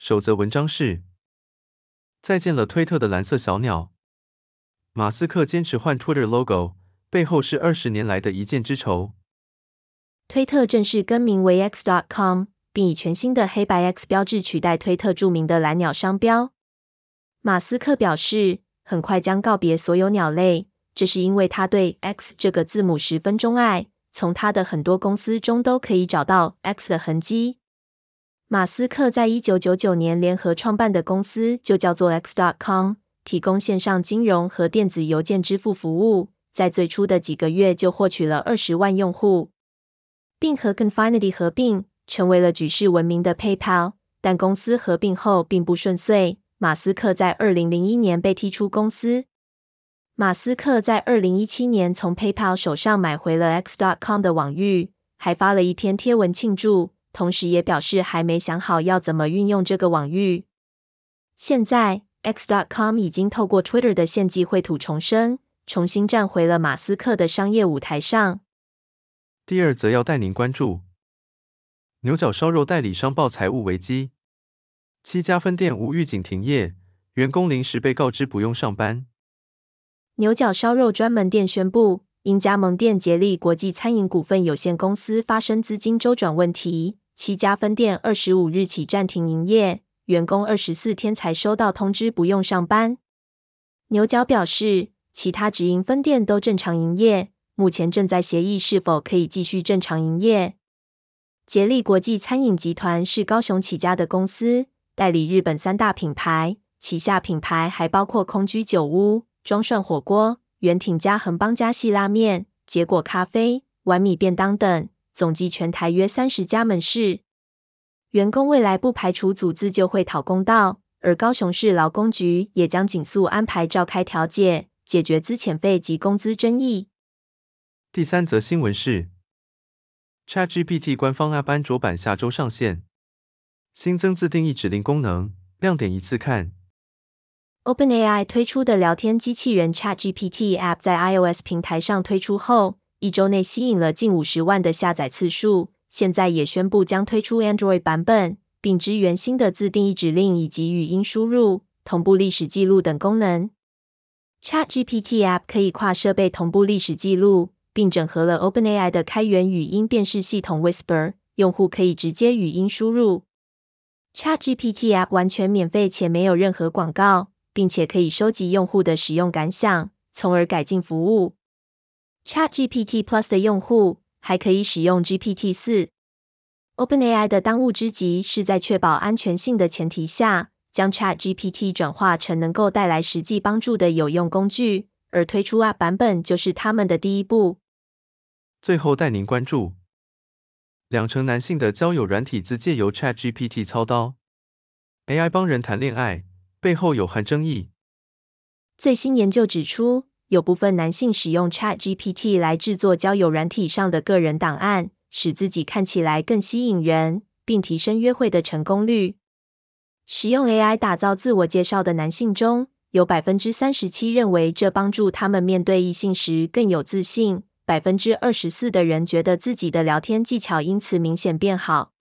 首则文章是：再见了推特的蓝色小鸟。马斯克坚持换 Twitter logo，背后是二十年来的一箭之仇。推特正式更名为 X.com，并以全新的黑白 X 标志取代推特著名的蓝鸟商标。马斯克表示，很快将告别所有鸟类。这是因为他对 X 这个字母十分钟爱，从他的很多公司中都可以找到 X 的痕迹。马斯克在一九九九年联合创办的公司就叫做 X.com，提供线上金融和电子邮件支付服务，在最初的几个月就获取了二十万用户，并和 Confinity 合并，成为了举世闻名的 PayPal。但公司合并后并不顺遂，马斯克在二零零一年被踢出公司。马斯克在二零一七年从 PayPal 手上买回了 X.com 的网域，还发了一篇贴文庆祝，同时也表示还没想好要怎么运用这个网域。现在，X.com 已经透过 Twitter 的献祭绘图重生，重新站回了马斯克的商业舞台上。第二则要带您关注，牛角烧肉代理商爆财务危机，七家分店无预警停业，员工临时被告知不用上班。牛角烧肉专门店宣布，因加盟店杰利国际餐饮股份有限公司发生资金周转问题，七家分店二十五日起暂停营业，员工二十四天才收到通知不用上班。牛角表示，其他直营分店都正常营业，目前正在协议是否可以继续正常营业。杰利国际餐饮集团是高雄起家的公司，代理日本三大品牌，旗下品牌还包括空居酒屋。庄涮火锅、圆挺家、恒邦家系拉面、结果咖啡、碗米便当等，总计全台约三十家门市。员工未来不排除组织就会讨公道，而高雄市劳工局也将尽速安排召开调解，解决资遣费及工资争议。第三则新闻是，ChatGPT 官方 App 安卓版下周上线，新增自定义指令功能，亮点一次看。OpenAI 推出的聊天机器人 ChatGPT App 在 iOS 平台上推出后，一周内吸引了近五十万的下载次数。现在也宣布将推出 Android 版本，并支援新的自定义指令以及语音输入、同步历史记录等功能。ChatGPT App 可以跨设备同步历史记录，并整合了 OpenAI 的开源语音辨识系统 Whisper，用户可以直接语音输入。ChatGPT App 完全免费且没有任何广告。并且可以收集用户的使用感想，从而改进服务。ChatGPT Plus 的用户还可以使用 GPT-4。OpenAI 的当务之急是在确保安全性的前提下，将 ChatGPT 转化成能够带来实际帮助的有用工具，而推出 App 版本就是他们的第一步。最后带您关注，两成男性的交友软体自借由 ChatGPT 操刀，AI 帮人谈恋爱。背后有何争议？最新研究指出，有部分男性使用 ChatGPT 来制作交友软体上的个人档案，使自己看起来更吸引人，并提升约会的成功率。使用 AI 打造自我介绍的男性中，有百分之三十七认为这帮助他们面对异性时更有自信，百分之二十四的人觉得自己的聊天技巧因此明显变好。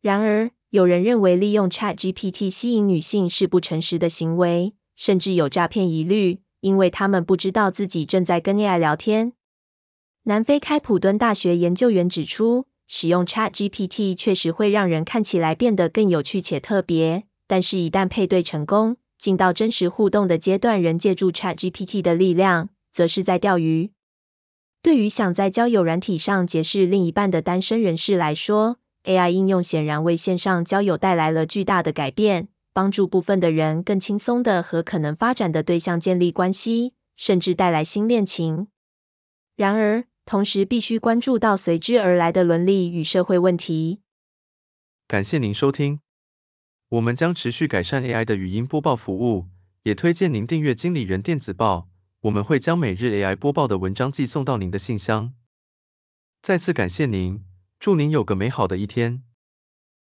然而，有人认为利用 ChatGPT 吸引女性是不诚实的行为，甚至有诈骗疑虑，因为他们不知道自己正在跟 AI 聊天。南非开普敦大学研究员指出，使用 ChatGPT 确实会让人看起来变得更有趣且特别，但是，一旦配对成功，进到真实互动的阶段，人借助 ChatGPT 的力量，则是在钓鱼。对于想在交友软体上结识另一半的单身人士来说，AI 应用显然为线上交友带来了巨大的改变，帮助部分的人更轻松地和可能发展的对象建立关系，甚至带来新恋情。然而，同时必须关注到随之而来的伦理与社会问题。感谢您收听。我们将持续改善 AI 的语音播报服务，也推荐您订阅经理人电子报，我们会将每日 AI 播报的文章寄送到您的信箱。再次感谢您，祝您有个美好的一天。